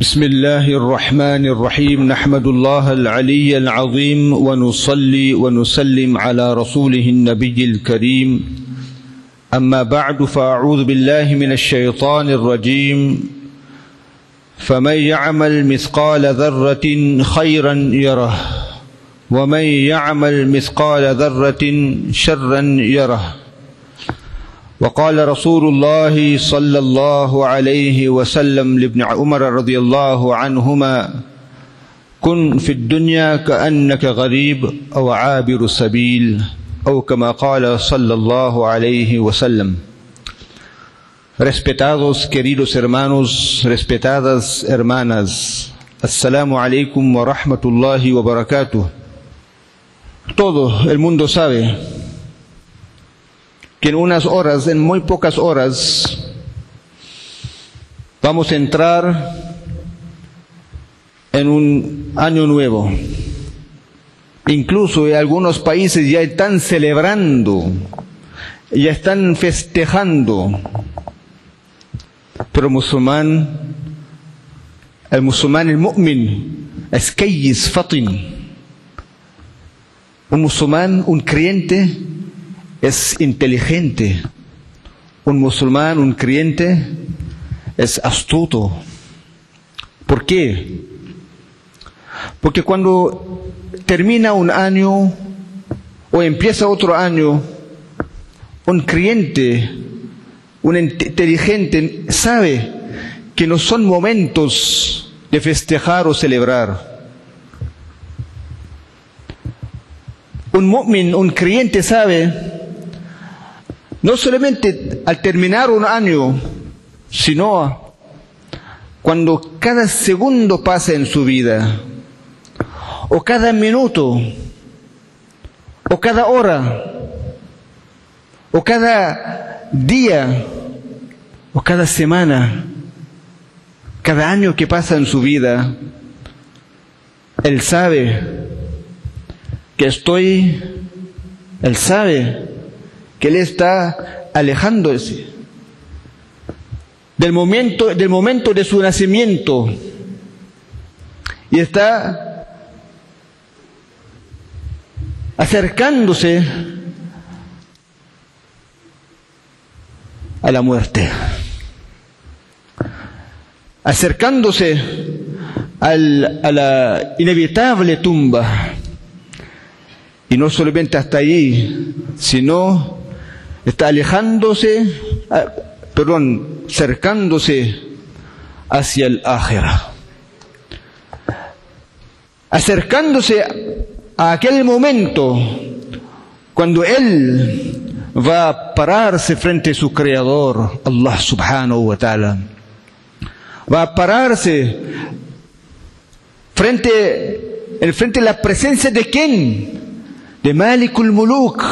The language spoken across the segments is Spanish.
بسم الله الرحمن الرحيم نحمد الله العلي العظيم ونصلي ونسلم على رسوله النبي الكريم أما بعد فأعوذ بالله من الشيطان الرجيم فمن يعمل مثقال ذرة خيرا يره ومن يعمل مثقال ذرة شرا يره وقال رسول الله صلى الله عليه وسلم لابن عمر رضي الله عنهما كن في الدنيا كأنك غريب أو عابر سبيل أو كما قال صلى الله عليه وسلم Respetados queridos hermanos, respetadas hermanas, Assalamu alaikum wa rahmatullahi wa barakatuh. Todo el mundo sabe que en unas horas, en muy pocas horas, vamos a entrar en un año nuevo. Incluso en algunos países ya están celebrando, ya están festejando. Pero musulmán, el musulmán, el mu'min, es fatin. Un musulmán, un creyente, es inteligente. Un musulmán, un creyente, es astuto. ¿Por qué? Porque cuando termina un año o empieza otro año, un creyente, un inteligente sabe que no son momentos de festejar o celebrar. Un mu'min, un creyente sabe no solamente al terminar un año, sino cuando cada segundo pasa en su vida, o cada minuto, o cada hora, o cada día, o cada semana, cada año que pasa en su vida, Él sabe que estoy, Él sabe que Él está alejándose del momento, del momento de su nacimiento y está acercándose a la muerte, acercándose al, a la inevitable tumba. Y no solamente hasta ahí, sino está alejándose, perdón, cercándose hacia el ájera. Acercándose a aquel momento cuando él va a pararse frente a su creador, Allah subhanahu wa ta'ala. Va a pararse frente, en frente a la presencia de quién? De Malikul Muluk,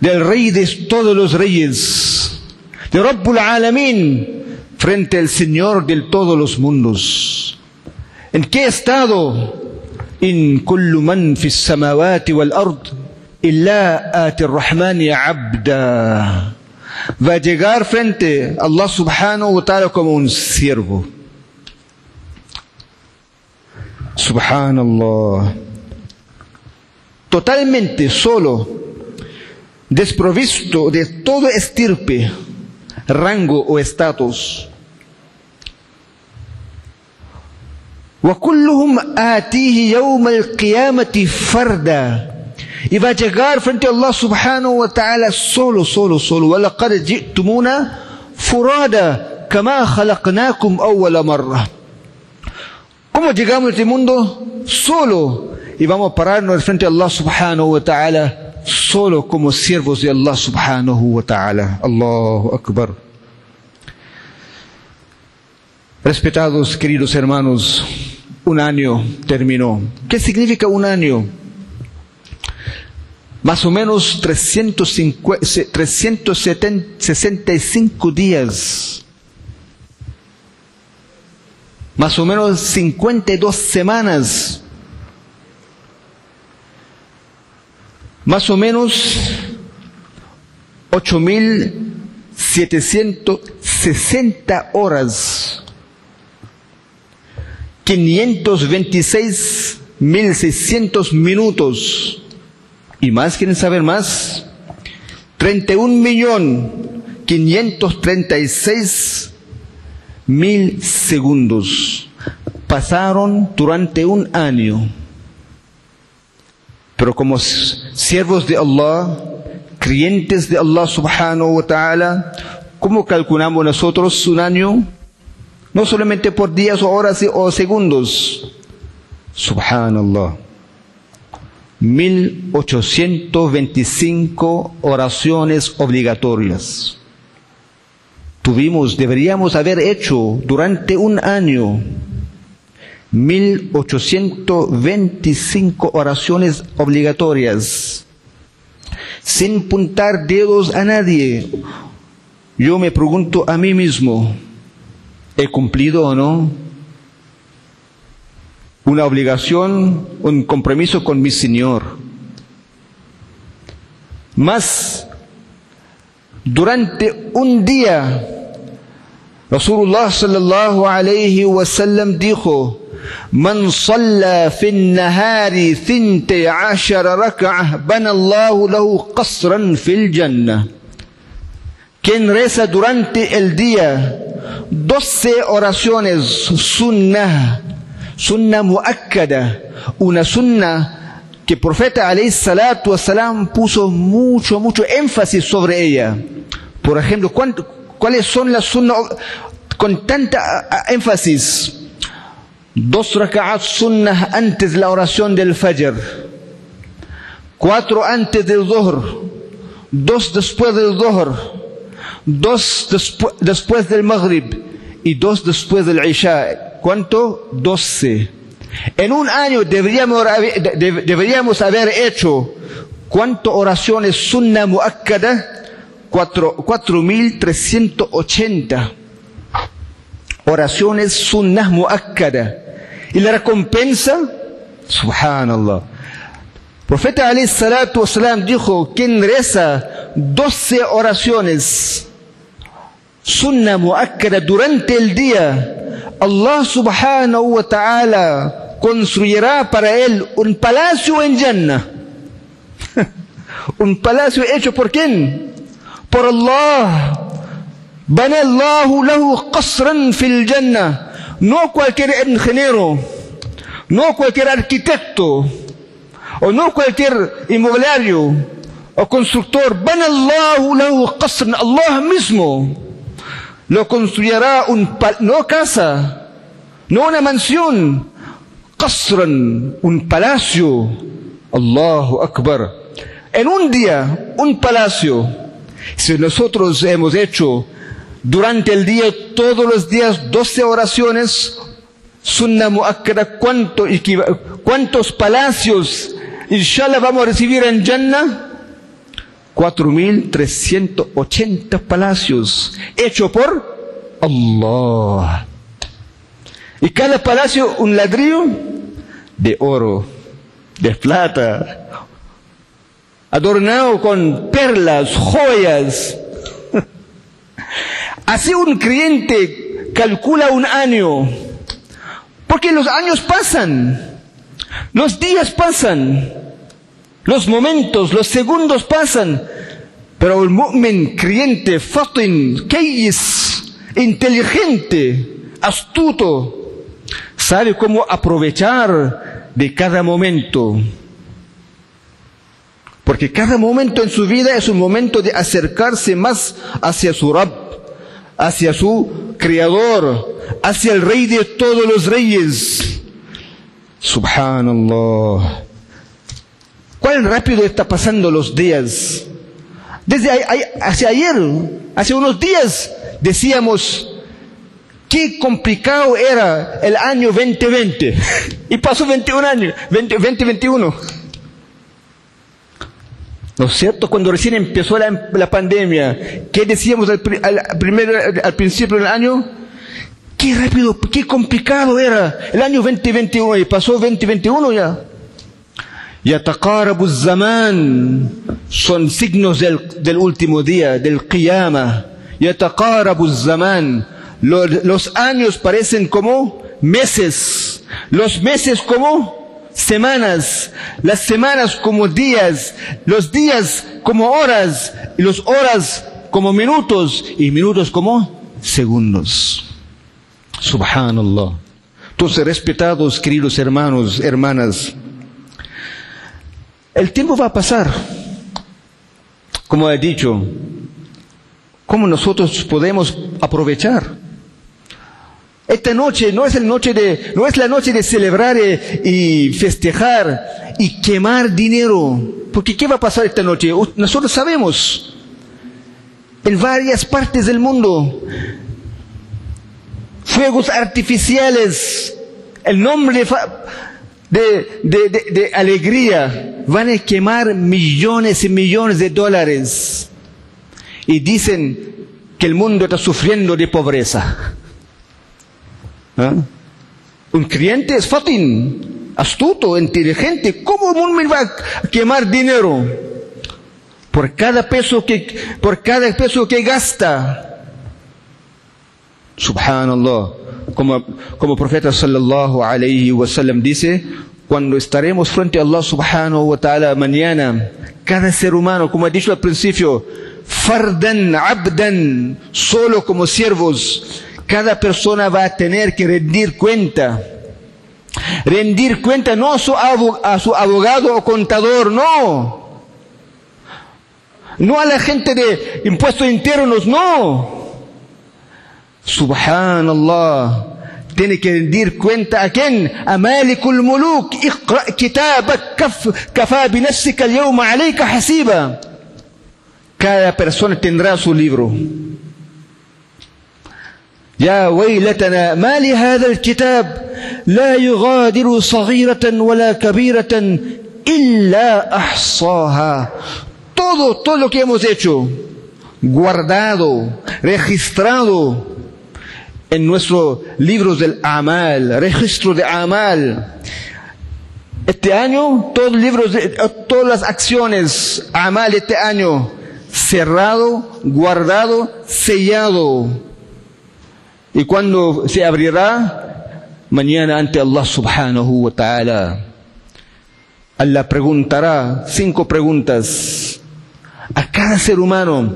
del rey de todos los reyes, de Rabbul Alamin, frente al Señor de todos los mundos. ¿En qué estado? Kullu man fi samawati wal ard illa ati rahmani abda. Va a llegar frente a Allah subhanahu wa ta'ala como un siervo. Subhanallah. Totalmente solo desprovisto de todo estirpe, rango o estatus. وكلهم آتيه يوم القيامة فردا y va a llegar frente a Allah subhanahu wa ta'ala solo, solo, solo. وَلَقَدْ جِئْتُمُونَ فُرَادًا كَمَا خَلَقْنَاكُمْ أَوَّلَ مرة. ¿Cómo llegamos a este mundo? Solo. Y vamos a pararnos frente a Allah subhanahu wa ta'ala solo como siervos de Allah subhanahu wa ta'ala. Allahu Akbar. Respetados queridos hermanos, un año terminó. ¿Qué significa un año? Más o menos 350, 365 días. Más o menos 52 semanas. Más o menos 8.760 horas. 526.600 minutos. ¿Y más quieren saber más? 31 millón 536 mil segundos pasaron durante un año. Pero como siervos de Allah, creyentes de Allah subhanahu wa ta'ala, ¿cómo calculamos nosotros un año? No solamente por días o horas o segundos. Subhanallah. 1825 oraciones obligatorias. Tuvimos, deberíamos haber hecho durante un año 1825 oraciones obligatorias, sin puntar dedos a nadie. Yo me pregunto a mí mismo, ¿he cumplido o no? Una obligación, un compromiso con mi Señor. Más, durante un día, Rasulullah sallallahu alayhi wa sallam dijo, من صلى في النهار ثنتي عشر ركعة بنى الله له قصرا في الجنة quien reza durante el día doce oraciones sunnah sunnah muakkada una sunnah que el profeta alayhi salatu wasalam puso mucho mucho énfasis sobre ella por ejemplo ¿cuáles son las sunnah con tanta énfasis Dos raka'at sunnah antes la oración del Fajr. Cuatro antes del Dhuhr. Dos después del Dhuhr. Dos después del Maghrib. Y dos después del Isha. ¿Cuánto? Doce. En un año deberíamos, deberíamos haber hecho ¿Cuántas oraciones sunna muakkada? 4.380. Oraciones sunnah muakkada. Y la recompensa, subhanallah. El profeta alayhi salatu wasalam dijo, quien reza 12 oraciones, sunna muakkada durante el día, Allah subhanahu wa ta'ala construirá para él un palacio en Jannah. un palacio hecho por quién? Por Allah. Banallahu lahu qasran fil jannah. No cualquier ingeniero, no cualquier arquitecto, o no cualquier inmobiliario o constructor. Banallahu lahu qasran. Allah mismo lo construirá un no casa, no una mansión, qasran, un palacio. Allahu Akbar. En un día, un palacio. Si nosotros hemos hecho durante el día, todos los días, 12 oraciones, sunna muakkada, ¿cuánto, ¿cuántos palacios, inshallah, vamos a recibir en Jannah? 4.380 palacios, hecho por Allah. Y cada palacio un ladrillo de oro, de plata, adornado con perlas, joyas, Así un creyente calcula un año, porque los años pasan, los días pasan, los momentos, los segundos pasan, pero el mu'min creyente, fatin, es inteligente, astuto, sabe cómo aprovechar de cada momento. Porque cada momento en su vida es un momento de acercarse más hacia su Rab hacia su Creador, hacia el Rey de todos los reyes. Subhanallah. ¿Cuán rápido está pasando los días? Desde hacia ayer, hace unos días, decíamos, qué complicado era el año 2020. Y pasó 21 años, 2021. ¿No es cierto? Cuando recién empezó la, pandemia, ¿qué decíamos al, al principio del año? Qué rápido, qué complicado era el año 2021 y pasó 2021 ya. Yataqarabu zaman son signos del, del último día, del qiyama. Yataqarabu zaman los, los años parecen como meses los meses como semanas, las semanas como días, los días como horas, y los horas como minutos y minutos como segundos. Subhanallah. Entonces, respetados, queridos hermanos, hermanas, el tiempo va a pasar. Como he dicho, ¿cómo nosotros podemos aprovechar? Esta noche no es, el noche de, no es la noche de celebrar eh, y festejar y quemar dinero. Porque ¿qué va a pasar esta noche? Nosotros sabemos. En varias partes del mundo. Fuegos artificiales. El nombre de, de, de, de alegría. Van a quemar millones y millones de dólares. Y dicen que el mundo está sufriendo de pobreza. ¿Ah? Un cliente es fatin, astuto, inteligente. ¿Cómo un va a quemar dinero? Por cada peso que, por cada peso que gasta. Subhanallah. Como, como profeta sallallahu alayhi wa sallam dice, cuando estaremos frente a Allah subhanahu wa ta'ala mañana, cada ser humano, como he dicho al principio, fardan, abdan, solo como siervos, cada persona va a tener que rendir cuenta. Rendir cuenta no a su abogado o contador, no. No a la gente de impuestos internos, no. Subhanallah. Tiene que rendir cuenta a quién? A Malikul Muluk. Iqra kitabak kafa binafsika al-yawma alayka hasiba. Cada persona tendrá su libro. يا ويلتنا ما لهذا الكتاب لا يغادر صغيرة ولا كبيرة إلا أحصاها todo, todo lo que hemos hecho, guardado, registrado en nuestros libros del Amal, registro de Amal. Este año, todos los libros, de, todas las acciones, Amal este año, cerrado, guardado, sellado y cuando se abrirá mañana ante Allah subhanahu wa ta'ala, Allah preguntará cinco preguntas a cada ser humano.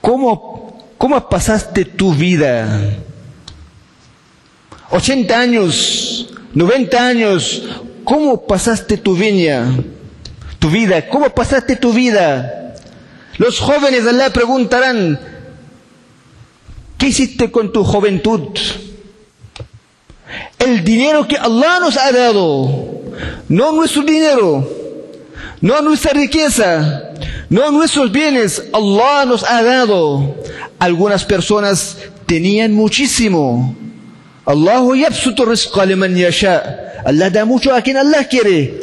¿Cómo, cómo pasaste tu vida? 80 años, 90 años, ¿cómo pasaste tu viña? Tu vida, ¿cómo pasaste tu vida? Los jóvenes Allah preguntarán, ¿Qué hiciste con tu juventud? El dinero que Allah nos ha dado, no nuestro dinero, no nuestra riqueza, no nuestros bienes, Allah nos ha dado. Algunas personas tenían muchísimo. Allah da mucho a quien Allah quiere.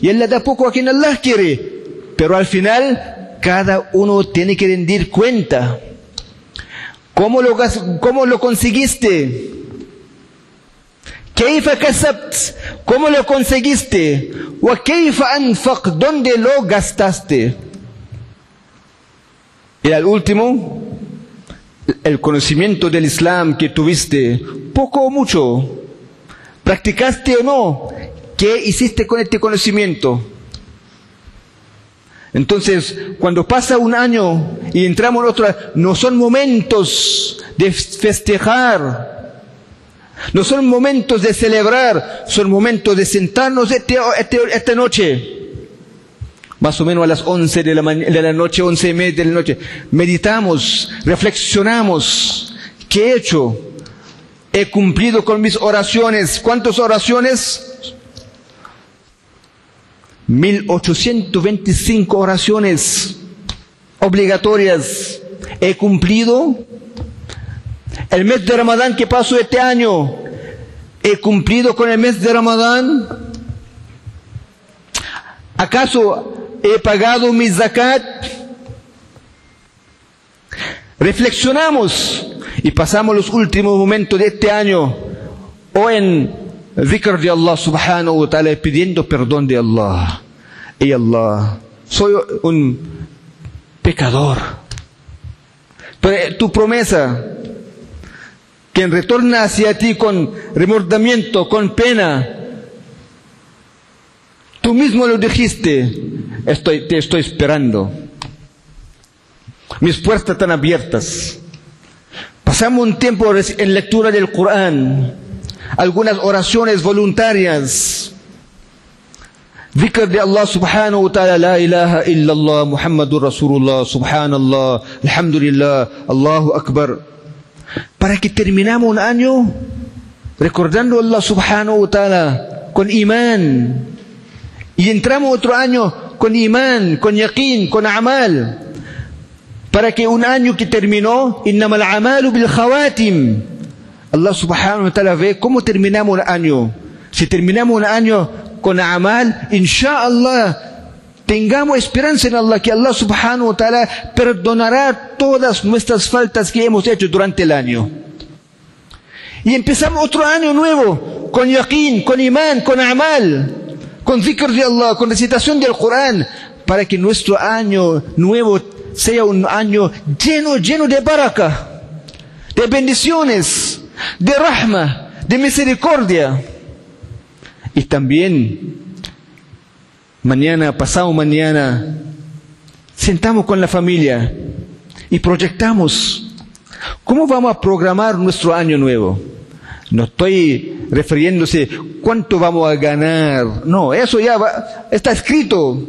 Y Allah da poco a quien Allah quiere. Pero al final, cada uno tiene que rendir cuenta. ¿Cómo lo, cómo lo conseguiste? كيف كسبت ¿Cómo lo conseguiste? وكيف أنفق ¿Dónde lo gastaste? Y al último, el conocimiento del Islam que tuviste, poco o mucho, practicaste o no, ¿qué hiciste con este conocimiento? Entonces, cuando pasa un año y entramos en otro, no son momentos de festejar, no son momentos de celebrar, son momentos de sentarnos este, este, esta noche, más o menos a las 11 de la, de la noche, 11 y media de la noche, meditamos, reflexionamos, ¿qué he hecho? He cumplido con mis oraciones. ¿Cuántas oraciones? 1825 oraciones obligatorias he cumplido. El mes de Ramadán que pasó este año, he cumplido con el mes de Ramadán. ¿Acaso he pagado mi zakat? Reflexionamos y pasamos los últimos momentos de este año o en Zikr de Allah subhanahu wa ta'ala pidiendo perdón de Allah. Y Allah, soy un pecador. Pero tu promesa, quien retorna hacia ti con remordimiento, con pena. Tú mismo lo dijiste, estoy, te estoy esperando. Mis puertas están abiertas. Pasamos un tiempo en lectura del Corán, algunas oraciones voluntarias. Dhikr de Allah subhanahu wa ta'ala, la ilaha illallah, Muhammadur Rasulullah, subhanallah, alhamdulillah, Allahu Akbar. Para que terminamos un año recordando a Allah subhanahu wa ta'ala con imán. Y entramos otro año con imán, con yaqeen, con amal. Para que un año que terminó, innamal amalu bil khawatim. Allah subhanahu wa ta'ala ve cómo terminamos un año. Si terminamos un año con amal, inshallah, tengamos esperanza en Allah, que Allah subhanahu wa ta'ala perdonará todas nuestras faltas que hemos hecho durante el año. Y empezamos otro año nuevo, con yaqeen, con imán, con amal, con zikr de Allah, con recitación del Corán, para que nuestro año nuevo sea un año lleno, lleno de baraka, de bendiciones, de rahma, de misericordia. Y también, mañana, pasado mañana, sentamos con la familia y proyectamos cómo vamos a programar nuestro año nuevo. No estoy refiriéndose cuánto vamos a ganar. No, eso ya va, está escrito.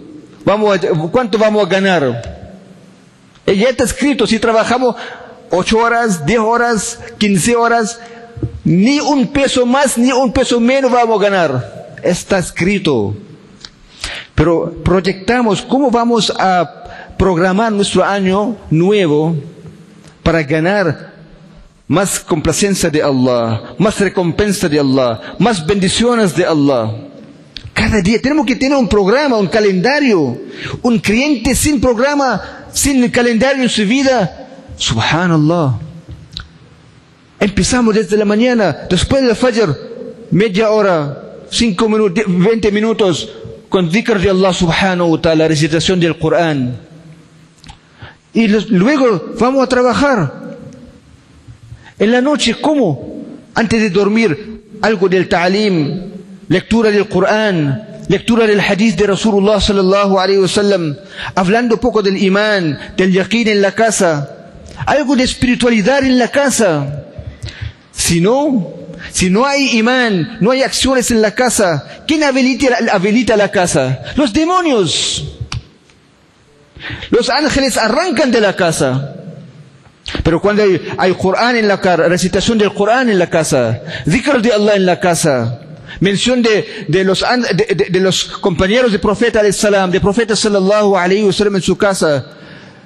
Vamos a, ¿Cuánto vamos a ganar? Ya está escrito. Si trabajamos ocho horas, diez horas, quince horas, ni un peso más, ni un peso menos vamos a ganar. Está escrito. Pero proyectamos cómo vamos a programar nuestro año nuevo para ganar más complacencia de Allah, más recompensa de Allah, más bendiciones de Allah. Cada día tenemos que tener un programa, un calendario. Un creyente sin programa, sin calendario en su vida, subhanallah. Empezamos desde la mañana, después del Fajr, media hora, cinco minutos, veinte minutos, con dhikr de Allah subhanahu wa ta'ala, recitación del Corán. Y luego vamos a trabajar. En la noche, ¿cómo? Antes de dormir, algo del ta'lim, lectura del Corán, lectura del hadith de Rasulullah sallallahu alaihi wasallam, hablando poco del imán, del yaqeen en la casa, algo de espiritualidad en la casa. Si no, si no hay imán, no hay acciones en la casa, ¿quién habilita, habilita la casa? Los demonios. Los ángeles arrancan de la casa. Pero cuando hay, hay Corán en la casa, recitación del Corán en la casa, zikr de Allah en la casa, mención de, de, los, de, de, los compañeros del profeta salam, de profeta sallallahu alayhi wasallam en su casa,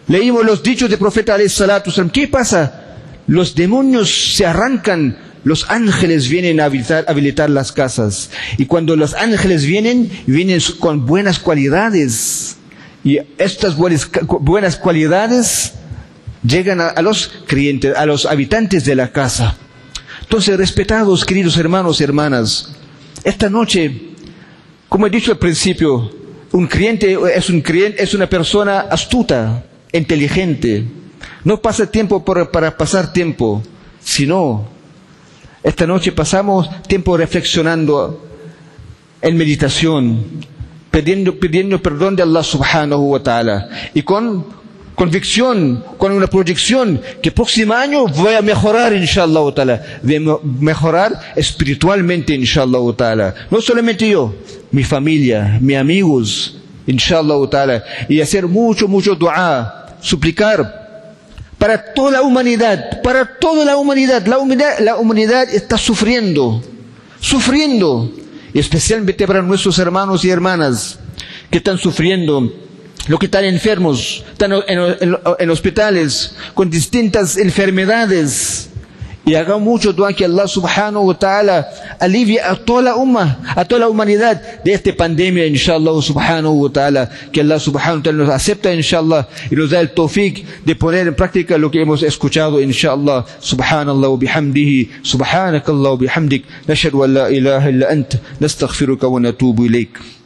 leímos los dichos del profeta alayhi salatu ¿Qué pasa? Los demonios se arrancan, los ángeles vienen a habilitar, las casas. Y cuando los ángeles vienen, vienen con buenas cualidades. Y estas buenas, cualidades llegan a, a los creyentes, a los habitantes de la casa. Entonces, respetados, queridos hermanos y hermanas, esta noche, como he dicho al principio, un creyente es, un creyente, es una persona astuta, inteligente. No pasa tiempo para pasar tiempo, sino esta noche pasamos tiempo reflexionando en meditación, pidiendo, pidiendo perdón de Allah subhanahu wa ta'ala y con convicción, con una proyección que próximo año voy a mejorar, inshallah ta'ala, voy a mejorar espiritualmente, inshallah ta'ala. No solamente yo, mi familia, mis amigos, inshallah ta'ala, y hacer mucho, mucho dua, suplicar para toda la humanidad, para toda la humanidad. La humanidad, está sufriendo, sufriendo, especialmente para nuestros hermanos y hermanas que están sufriendo los que están enfermos, están en, en, hospitales con distintas enfermedades. Y haga mucho dua que Allah subhanahu wa ta'ala alivie a toda la umma, a toda la humanidad de esta pandemia, inshallah subhanahu wa ta'ala. Que Allah subhanahu wa ta'ala nos acepta, inshallah, y nos da el tawfiq de poner en práctica lo que hemos escuchado, inshallah. Subhanallah wa bihamdihi, subhanakallah wa bihamdik, nashhadu an la ilaha illa ant, nastaghfiruka wa natubu ilayk.